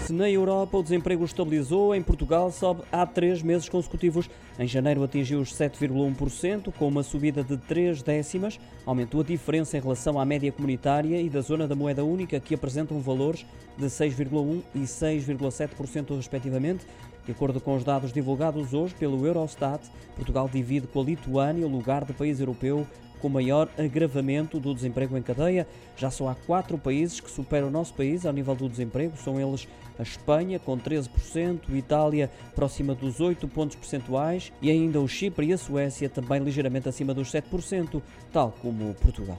Se na Europa o desemprego estabilizou, em Portugal sobe há três meses consecutivos. Em janeiro atingiu os 7,1%, com uma subida de três décimas. Aumentou a diferença em relação à média comunitária e da zona da moeda única, que apresentam valores de 6,1% e 6,7% respectivamente. De acordo com os dados divulgados hoje pelo Eurostat, Portugal divide com a Lituânia o lugar de país europeu com maior agravamento do desemprego em cadeia. Já só há quatro países que superam o nosso país ao nível do desemprego. São eles a Espanha, com 13%, a Itália, próxima dos 8 pontos percentuais, e ainda o Chipre e a Suécia, também ligeiramente acima dos 7%, tal como Portugal.